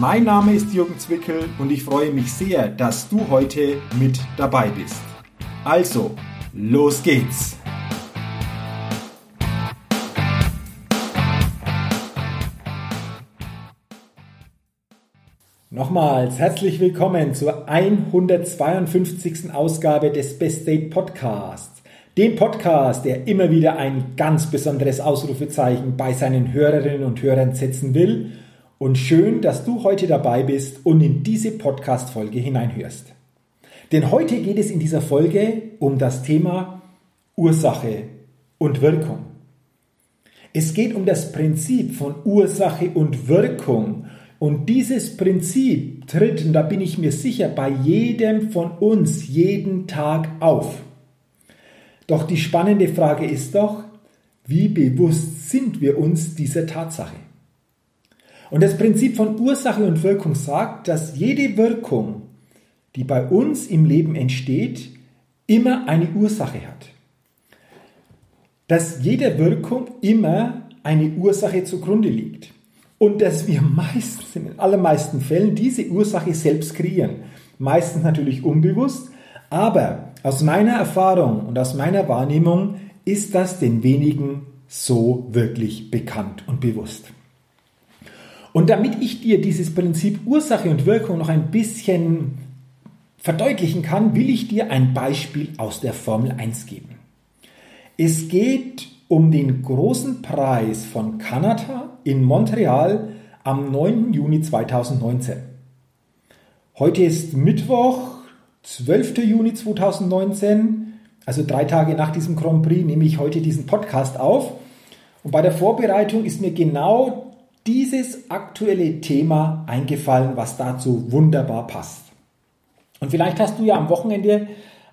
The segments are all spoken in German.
Mein Name ist Jürgen Zwickel und ich freue mich sehr, dass du heute mit dabei bist. Also, los geht's! Nochmals herzlich willkommen zur 152. Ausgabe des Best Date Podcasts. Dem Podcast, der immer wieder ein ganz besonderes Ausrufezeichen bei seinen Hörerinnen und Hörern setzen will und schön, dass du heute dabei bist und in diese Podcast-Folge hineinhörst. Denn heute geht es in dieser Folge um das Thema Ursache und Wirkung. Es geht um das Prinzip von Ursache und Wirkung. Und dieses Prinzip tritt, und da bin ich mir sicher, bei jedem von uns jeden Tag auf. Doch die spannende Frage ist doch, wie bewusst sind wir uns dieser Tatsache? Und das Prinzip von Ursache und Wirkung sagt, dass jede Wirkung, die bei uns im Leben entsteht, immer eine Ursache hat. Dass jede Wirkung immer eine Ursache zugrunde liegt. Und dass wir meistens, in den allermeisten Fällen, diese Ursache selbst kreieren. Meistens natürlich unbewusst, aber aus meiner Erfahrung und aus meiner Wahrnehmung ist das den wenigen so wirklich bekannt und bewusst. Und damit ich dir dieses Prinzip Ursache und Wirkung noch ein bisschen verdeutlichen kann, will ich dir ein Beispiel aus der Formel 1 geben. Es geht um den großen Preis von Kanada in Montreal am 9. Juni 2019. Heute ist Mittwoch, 12. Juni 2019, also drei Tage nach diesem Grand Prix nehme ich heute diesen Podcast auf. Und bei der Vorbereitung ist mir genau dieses aktuelle Thema eingefallen, was dazu wunderbar passt. Und vielleicht hast du ja am Wochenende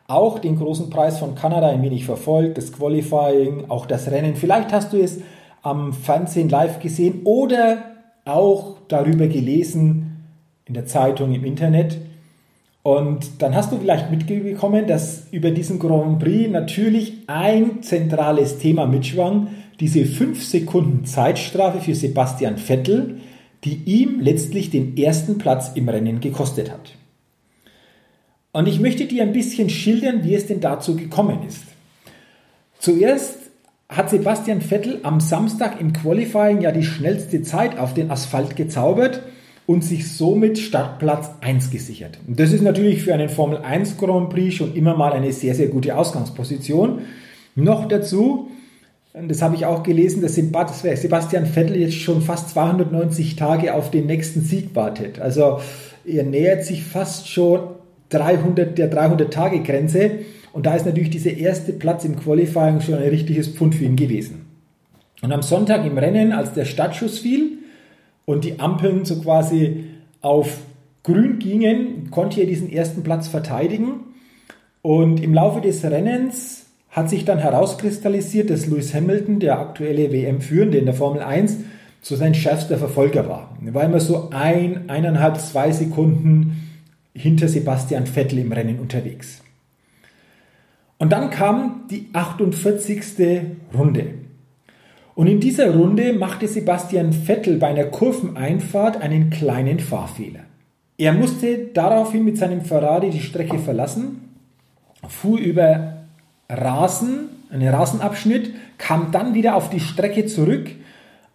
auch den großen Preis von Kanada ein wenig verfolgt, das Qualifying, auch das Rennen. Vielleicht hast du es am Fernsehen live gesehen oder auch darüber gelesen in der Zeitung, im Internet. Und dann hast du vielleicht mitbekommen, dass über diesen Grand Prix natürlich ein zentrales Thema mitschwang, diese 5 Sekunden Zeitstrafe für Sebastian Vettel, die ihm letztlich den ersten Platz im Rennen gekostet hat. Und ich möchte dir ein bisschen schildern, wie es denn dazu gekommen ist. Zuerst hat Sebastian Vettel am Samstag im Qualifying ja die schnellste Zeit auf den Asphalt gezaubert und sich somit Startplatz 1 gesichert. Und das ist natürlich für einen Formel 1 Grand Prix schon immer mal eine sehr, sehr gute Ausgangsposition. Noch dazu das habe ich auch gelesen, dass Sebastian Vettel jetzt schon fast 290 Tage auf den nächsten Sieg wartet. Also er nähert sich fast schon 300, der 300-Tage-Grenze. Und da ist natürlich dieser erste Platz im Qualifying schon ein richtiges Pfund für ihn gewesen. Und am Sonntag im Rennen, als der Startschuss fiel und die Ampeln so quasi auf grün gingen, konnte er diesen ersten Platz verteidigen. Und im Laufe des Rennens hat sich dann herauskristallisiert, dass Lewis Hamilton, der aktuelle WM-Führende in der Formel 1, so sein schärfster Verfolger war. Er war immer so ein, eineinhalb, zwei Sekunden hinter Sebastian Vettel im Rennen unterwegs. Und dann kam die 48. Runde. Und in dieser Runde machte Sebastian Vettel bei einer Kurveneinfahrt einen kleinen Fahrfehler. Er musste daraufhin mit seinem Ferrari die Strecke verlassen, fuhr über Rasen, einen Rasenabschnitt, kam dann wieder auf die Strecke zurück,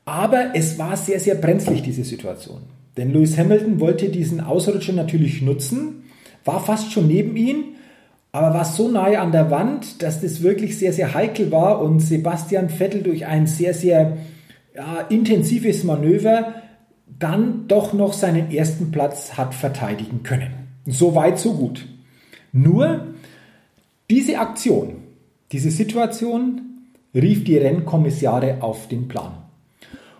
aber es war sehr, sehr brenzlig, diese Situation. Denn Lewis Hamilton wollte diesen Ausrutscher natürlich nutzen, war fast schon neben ihn, aber war so nahe an der Wand, dass das wirklich sehr, sehr heikel war und Sebastian Vettel durch ein sehr, sehr ja, intensives Manöver dann doch noch seinen ersten Platz hat verteidigen können. So weit, so gut. Nur diese Aktion, diese Situation rief die Rennkommissare auf den Plan.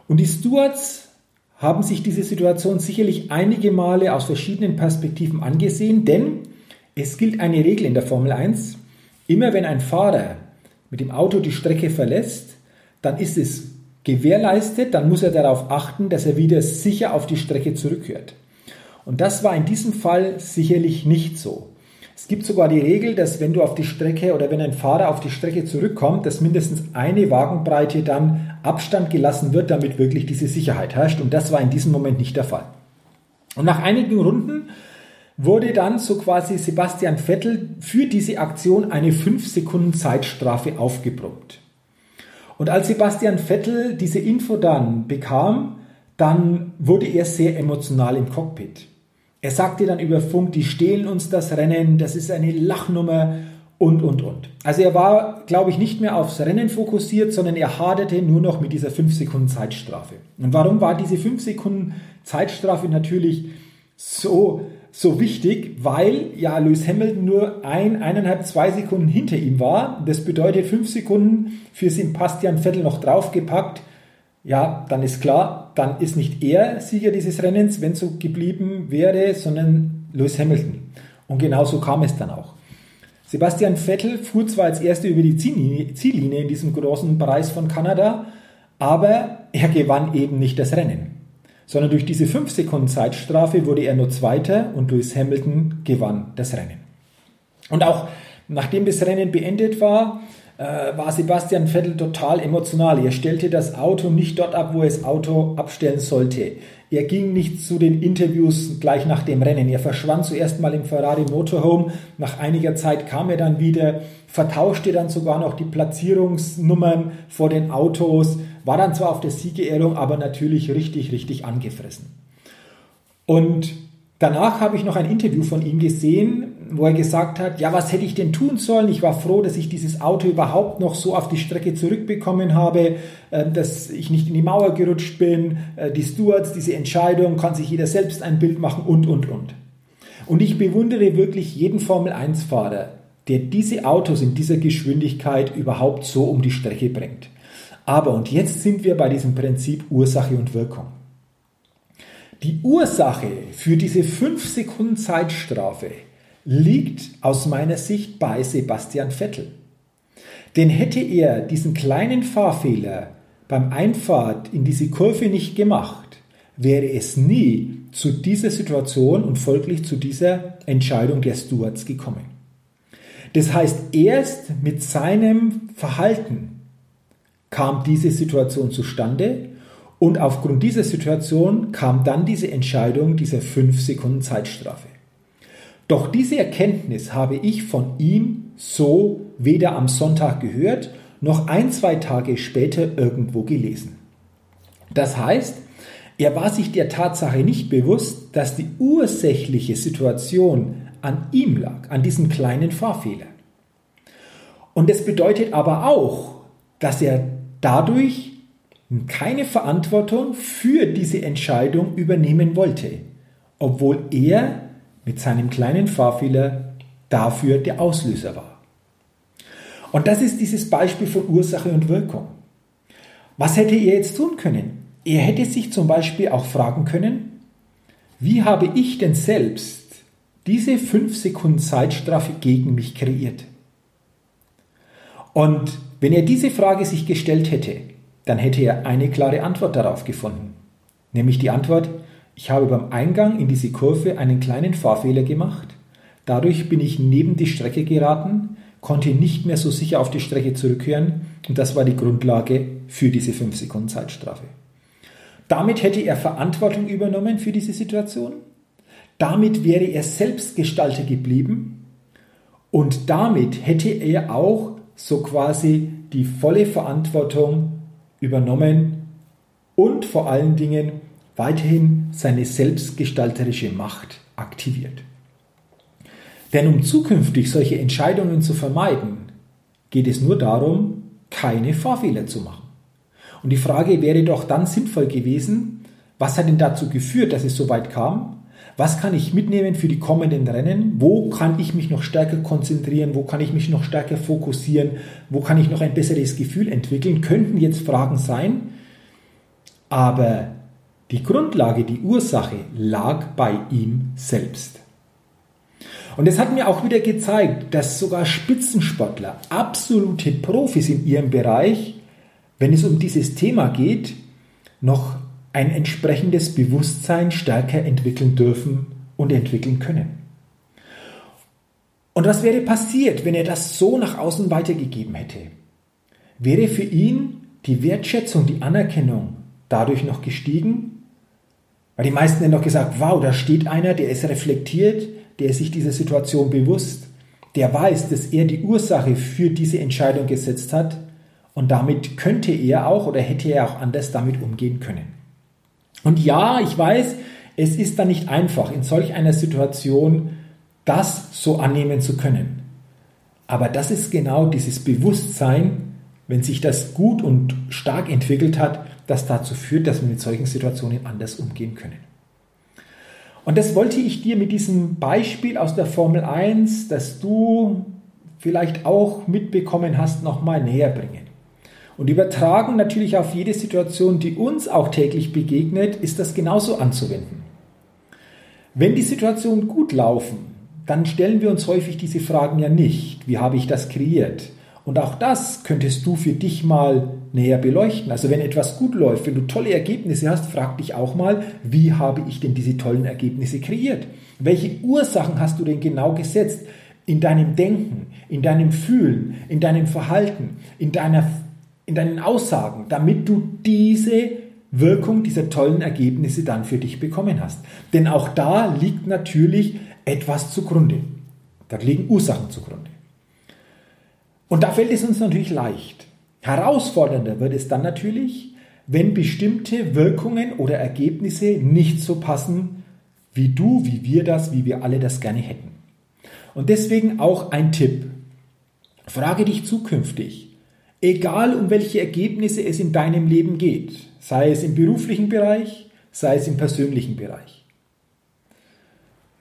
Und die Stewards haben sich diese Situation sicherlich einige Male aus verschiedenen Perspektiven angesehen, denn Es gilt eine Regel in der Formel 1. Immer wenn ein Fahrer mit dem Auto die Strecke verlässt, dann ist es gewährleistet, dann muss er darauf achten, dass er wieder sicher auf die Strecke zurückkehrt. Und das war in diesem Fall sicherlich nicht so. Es gibt sogar die Regel, dass wenn du auf die Strecke oder wenn ein Fahrer auf die Strecke zurückkommt, dass mindestens eine Wagenbreite dann Abstand gelassen wird, damit wirklich diese Sicherheit herrscht. Und das war in diesem Moment nicht der Fall. Und nach einigen Runden wurde dann so quasi Sebastian Vettel für diese Aktion eine 5 Sekunden Zeitstrafe aufgebrummt. Und als Sebastian Vettel diese Info dann bekam, dann wurde er sehr emotional im Cockpit. Er sagte dann über Funk, die stehlen uns das Rennen, das ist eine Lachnummer und, und, und. Also er war, glaube ich, nicht mehr aufs Rennen fokussiert, sondern er haderte nur noch mit dieser 5 Sekunden Zeitstrafe. Und warum war diese 5 Sekunden Zeitstrafe natürlich so, so wichtig? Weil ja Lewis Hamilton nur ein, eineinhalb, zwei Sekunden hinter ihm war. Das bedeutet 5 Sekunden für Sebastian Vettel noch draufgepackt ja, dann ist klar, dann ist nicht er Sieger dieses Rennens, wenn so geblieben wäre, sondern Lewis Hamilton. Und genau so kam es dann auch. Sebastian Vettel fuhr zwar als Erster über die Ziellinie in diesem großen Preis von Kanada, aber er gewann eben nicht das Rennen. Sondern durch diese 5 Sekunden Zeitstrafe wurde er nur Zweiter und Lewis Hamilton gewann das Rennen. Und auch nachdem das Rennen beendet war, äh, war Sebastian Vettel total emotional. Er stellte das Auto nicht dort ab, wo er das Auto abstellen sollte. Er ging nicht zu den Interviews gleich nach dem Rennen. Er verschwand zuerst mal im Ferrari Motorhome. Nach einiger Zeit kam er dann wieder, vertauschte dann sogar noch die Platzierungsnummern vor den Autos, war dann zwar auf der Siegerehrung, aber natürlich richtig, richtig angefressen. Und danach habe ich noch ein Interview von ihm gesehen, wo er gesagt hat, ja, was hätte ich denn tun sollen? Ich war froh, dass ich dieses Auto überhaupt noch so auf die Strecke zurückbekommen habe, äh, dass ich nicht in die Mauer gerutscht bin, äh, die Stewards, diese Entscheidung, kann sich jeder selbst ein Bild machen und, und, und. Und ich bewundere wirklich jeden Formel-1-Fahrer, der diese Autos in dieser Geschwindigkeit überhaupt so um die Strecke bringt. Aber, und jetzt sind wir bei diesem Prinzip Ursache und Wirkung. Die Ursache für diese 5 Sekunden Zeitstrafe liegt aus meiner Sicht bei Sebastian Vettel. Denn hätte er diesen kleinen Fahrfehler beim Einfahrt in diese Kurve nicht gemacht, wäre es nie zu dieser Situation und folglich zu dieser Entscheidung der Stewards gekommen. Das heißt, erst mit seinem Verhalten kam diese Situation zustande und aufgrund dieser Situation kam dann diese Entscheidung dieser 5 Sekunden Zeitstrafe. Doch diese Erkenntnis habe ich von ihm so weder am Sonntag gehört, noch ein, zwei Tage später irgendwo gelesen. Das heißt, er war sich der Tatsache nicht bewusst, dass die ursächliche Situation an ihm lag, an diesem kleinen Fahrfehler. Und das bedeutet aber auch, dass er dadurch keine Verantwortung für diese Entscheidung übernehmen wollte, obwohl er mit seinem kleinen Fahrfehler dafür der Auslöser war. Und das ist dieses Beispiel von Ursache und Wirkung. Was hätte er jetzt tun können? Er hätte sich zum Beispiel auch fragen können, wie habe ich denn selbst diese 5 Sekunden Zeitstrafe gegen mich kreiert? Und wenn er diese Frage sich gestellt hätte, dann hätte er eine klare Antwort darauf gefunden. Nämlich die Antwort, ich habe beim Eingang in diese Kurve einen kleinen Fahrfehler gemacht. Dadurch bin ich neben die Strecke geraten, konnte nicht mehr so sicher auf die Strecke zurückkehren und das war die Grundlage für diese 5 Sekunden Zeitstrafe. Damit hätte er Verantwortung übernommen für diese Situation. Damit wäre er Selbstgestalter geblieben und damit hätte er auch so quasi die volle Verantwortung übernommen und vor allen Dingen weiterhin seine selbstgestalterische Macht aktiviert. Denn um zukünftig solche Entscheidungen zu vermeiden, geht es nur darum, keine Fahrfehler zu machen. Und die Frage wäre doch dann sinnvoll gewesen, was hat denn dazu geführt, dass es so weit kam? Was kann ich mitnehmen für die kommenden Rennen? Wo kann ich mich noch stärker konzentrieren? Wo kann ich mich noch stärker fokussieren? Wo kann ich noch ein besseres Gefühl entwickeln? Könnten jetzt Fragen sein. Aber die Grundlage, die Ursache lag bei ihm selbst. Und es hat mir auch wieder gezeigt, dass sogar Spitzensportler, absolute Profis in ihrem Bereich, wenn es um dieses Thema geht, noch ein entsprechendes Bewusstsein stärker entwickeln dürfen und entwickeln können. Und was wäre passiert, wenn er das so nach außen weitergegeben hätte? Wäre für ihn die Wertschätzung, die Anerkennung dadurch noch gestiegen? Weil die meisten hätten doch gesagt, wow, da steht einer, der ist reflektiert, der ist sich dieser Situation bewusst, der weiß, dass er die Ursache für diese Entscheidung gesetzt hat und damit könnte er auch oder hätte er auch anders damit umgehen können. Und ja, ich weiß, es ist dann nicht einfach, in solch einer Situation das so annehmen zu können. Aber das ist genau dieses Bewusstsein, wenn sich das gut und stark entwickelt hat, das dazu führt, dass wir mit solchen Situationen anders umgehen können. Und das wollte ich dir mit diesem Beispiel aus der Formel 1, das du vielleicht auch mitbekommen hast, nochmal näher bringen. Und übertragen natürlich auf jede Situation, die uns auch täglich begegnet, ist das genauso anzuwenden. Wenn die Situationen gut laufen, dann stellen wir uns häufig diese Fragen ja nicht. Wie habe ich das kreiert? Und auch das könntest du für dich mal näher beleuchten. Also wenn etwas gut läuft, wenn du tolle Ergebnisse hast, frag dich auch mal, wie habe ich denn diese tollen Ergebnisse kreiert? Welche Ursachen hast du denn genau gesetzt? In deinem Denken, in deinem Fühlen, in deinem Verhalten, in deiner in deinen Aussagen, damit du diese Wirkung dieser tollen Ergebnisse dann für dich bekommen hast. Denn auch da liegt natürlich etwas zugrunde. Da liegen Ursachen zugrunde. Und da fällt es uns natürlich leicht. Herausfordernder wird es dann natürlich, wenn bestimmte Wirkungen oder Ergebnisse nicht so passen, wie du, wie wir das, wie wir alle das gerne hätten. Und deswegen auch ein Tipp. Frage dich zukünftig, Egal um welche Ergebnisse es in deinem Leben geht, sei es im beruflichen Bereich, sei es im persönlichen Bereich.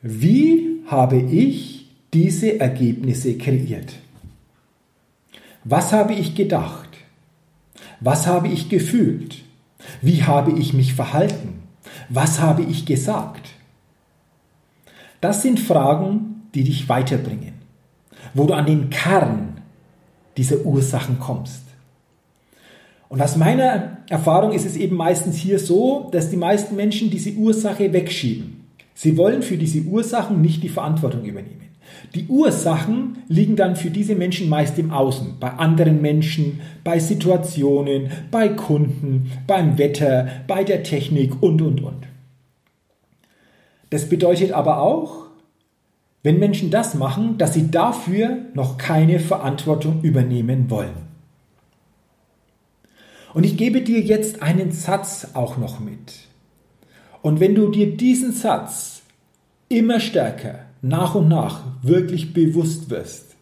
Wie habe ich diese Ergebnisse kreiert? Was habe ich gedacht? Was habe ich gefühlt? Wie habe ich mich verhalten? Was habe ich gesagt? Das sind Fragen, die dich weiterbringen, wo du an den Kern dieser Ursachen kommst. Und aus meiner Erfahrung ist es eben meistens hier so, dass die meisten Menschen diese Ursache wegschieben. Sie wollen für diese Ursachen nicht die Verantwortung übernehmen. Die Ursachen liegen dann für diese Menschen meist im Außen, bei anderen Menschen, bei Situationen, bei Kunden, beim Wetter, bei der Technik und, und, und. Das bedeutet aber auch, wenn Menschen das machen, dass sie dafür noch keine Verantwortung übernehmen wollen. Und ich gebe dir jetzt einen Satz auch noch mit. Und wenn du dir diesen Satz immer stärker nach und nach wirklich bewusst wirst,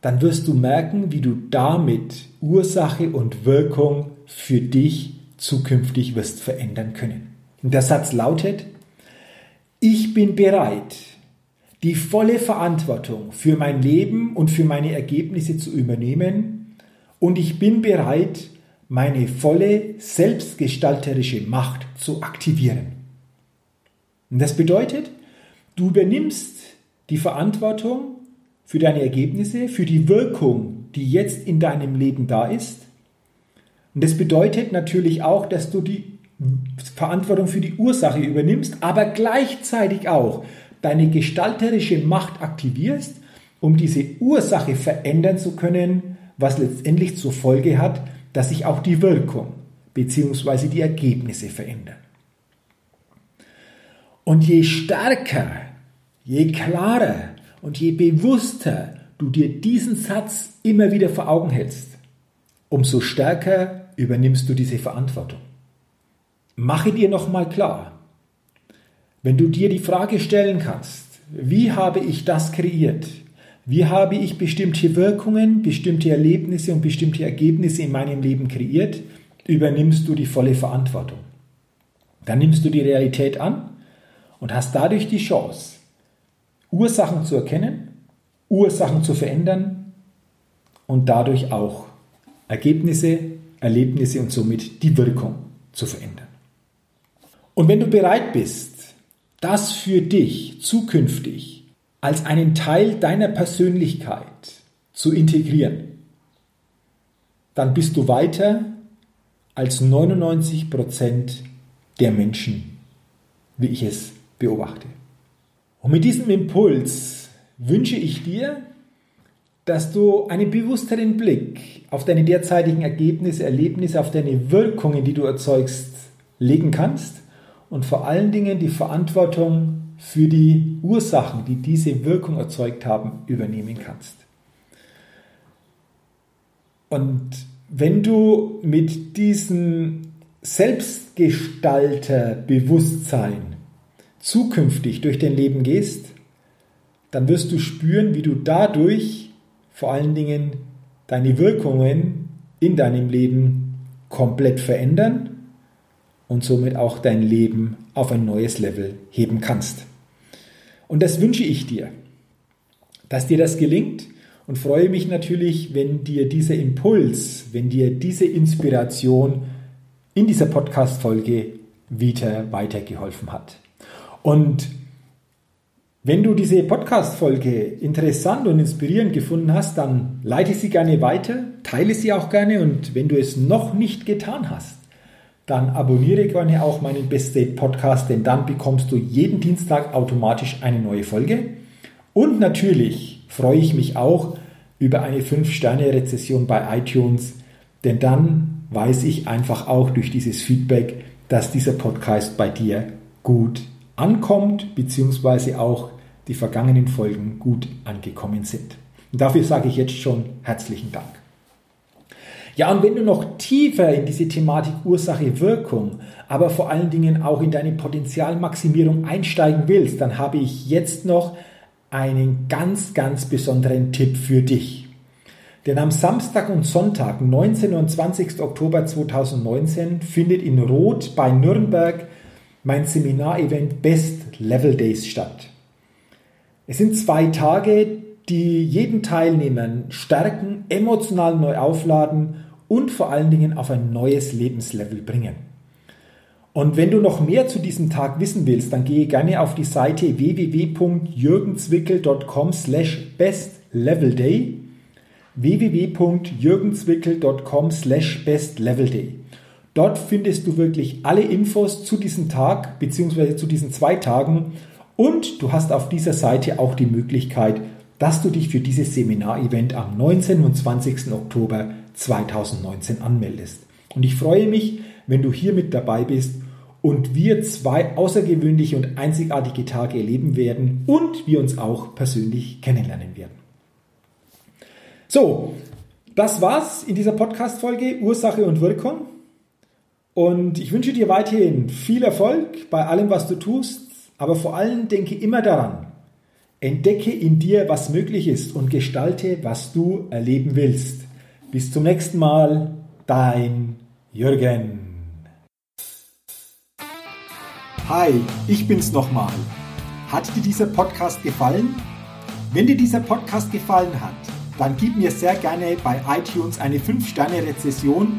dann wirst du merken, wie du damit Ursache und Wirkung für dich zukünftig wirst verändern können. Und der Satz lautet, ich bin bereit, die volle Verantwortung für mein Leben und für meine Ergebnisse zu übernehmen und ich bin bereit, meine volle selbstgestalterische Macht zu aktivieren. Und das bedeutet, du übernimmst die Verantwortung für deine Ergebnisse, für die Wirkung, die jetzt in deinem Leben da ist. Und das bedeutet natürlich auch, dass du die Verantwortung für die Ursache übernimmst, aber gleichzeitig auch deine gestalterische Macht aktivierst, um diese Ursache verändern zu können, was letztendlich zur Folge hat, dass sich auch die Wirkung bzw. die Ergebnisse verändern. Und je stärker, je klarer und je bewusster du dir diesen Satz immer wieder vor Augen hältst, umso stärker übernimmst du diese Verantwortung. Mache dir nochmal klar, wenn du dir die Frage stellen kannst, wie habe ich das kreiert? Wie habe ich bestimmte Wirkungen, bestimmte Erlebnisse und bestimmte Ergebnisse in meinem Leben kreiert? Übernimmst du die volle Verantwortung. Dann nimmst du die Realität an und hast dadurch die Chance, Ursachen zu erkennen, Ursachen zu verändern und dadurch auch Ergebnisse, Erlebnisse und somit die Wirkung zu verändern. Und wenn du bereit bist, das für dich zukünftig als einen Teil deiner Persönlichkeit zu integrieren, dann bist du weiter als 99 Prozent der Menschen, wie ich es beobachte. Und mit diesem Impuls wünsche ich dir, dass du einen bewussteren Blick auf deine derzeitigen Ergebnisse, Erlebnisse, auf deine Wirkungen, die du erzeugst, legen kannst und vor allen Dingen die Verantwortung für die Ursachen, die diese Wirkung erzeugt haben, übernehmen kannst. Und wenn du mit diesem Selbstgestalter-Bewusstsein zukünftig durch dein Leben gehst, dann wirst du spüren, wie du dadurch vor allen Dingen deine Wirkungen in deinem Leben komplett verändern und somit auch dein Leben auf ein neues Level heben kannst. Und das wünsche ich dir, dass dir das gelingt und freue mich natürlich, wenn dir dieser Impuls, wenn dir diese Inspiration in dieser Podcast-Folge wieder weitergeholfen hat. Und wenn du diese Podcast-Folge interessant und inspirierend gefunden hast, dann leite sie gerne weiter, teile sie auch gerne und wenn du es noch nicht getan hast, dann abonniere gerne auch meinen Best Date Podcast, denn dann bekommst du jeden Dienstag automatisch eine neue Folge. Und natürlich freue ich mich auch über eine 5-Sterne-Rezession bei iTunes, denn dann weiß ich einfach auch durch dieses Feedback, dass dieser Podcast bei dir gut ankommt, beziehungsweise auch die vergangenen Folgen gut angekommen sind. Und dafür sage ich jetzt schon herzlichen Dank. Ja, und wenn du noch tiefer in diese Thematik Ursache, Wirkung, aber vor allen Dingen auch in deine Potenzialmaximierung einsteigen willst, dann habe ich jetzt noch einen ganz, ganz besonderen Tipp für dich. Denn am Samstag und Sonntag, 19. und 20. Oktober 2019, findet in Roth bei Nürnberg mein Seminarevent Best Level Days statt. Es sind zwei Tage, die jeden Teilnehmer stärken, emotional neu aufladen und vor allen Dingen auf ein neues Lebenslevel bringen. Und wenn du noch mehr zu diesem Tag wissen willst, dann gehe gerne auf die Seite www.jürgenzwickel.com slash bestlevelday www.jürgenzwickel.com slash bestlevelday Dort findest du wirklich alle Infos zu diesem Tag bzw. zu diesen zwei Tagen und du hast auf dieser Seite auch die Möglichkeit, dass du dich für dieses Seminarevent am 19. und 20. Oktober 2019 anmeldest. Und ich freue mich, wenn du hier mit dabei bist und wir zwei außergewöhnliche und einzigartige Tage erleben werden und wir uns auch persönlich kennenlernen werden. So, das war's in dieser Podcast-Folge Ursache und Wirkung. Und ich wünsche dir weiterhin viel Erfolg bei allem, was du tust, aber vor allem denke immer daran, entdecke in dir, was möglich ist und gestalte, was du erleben willst. Bis zum nächsten Mal, dein Jürgen. Hi, ich bin's nochmal. Hat dir dieser Podcast gefallen? Wenn dir dieser Podcast gefallen hat, dann gib mir sehr gerne bei iTunes eine 5-Sterne-Rezession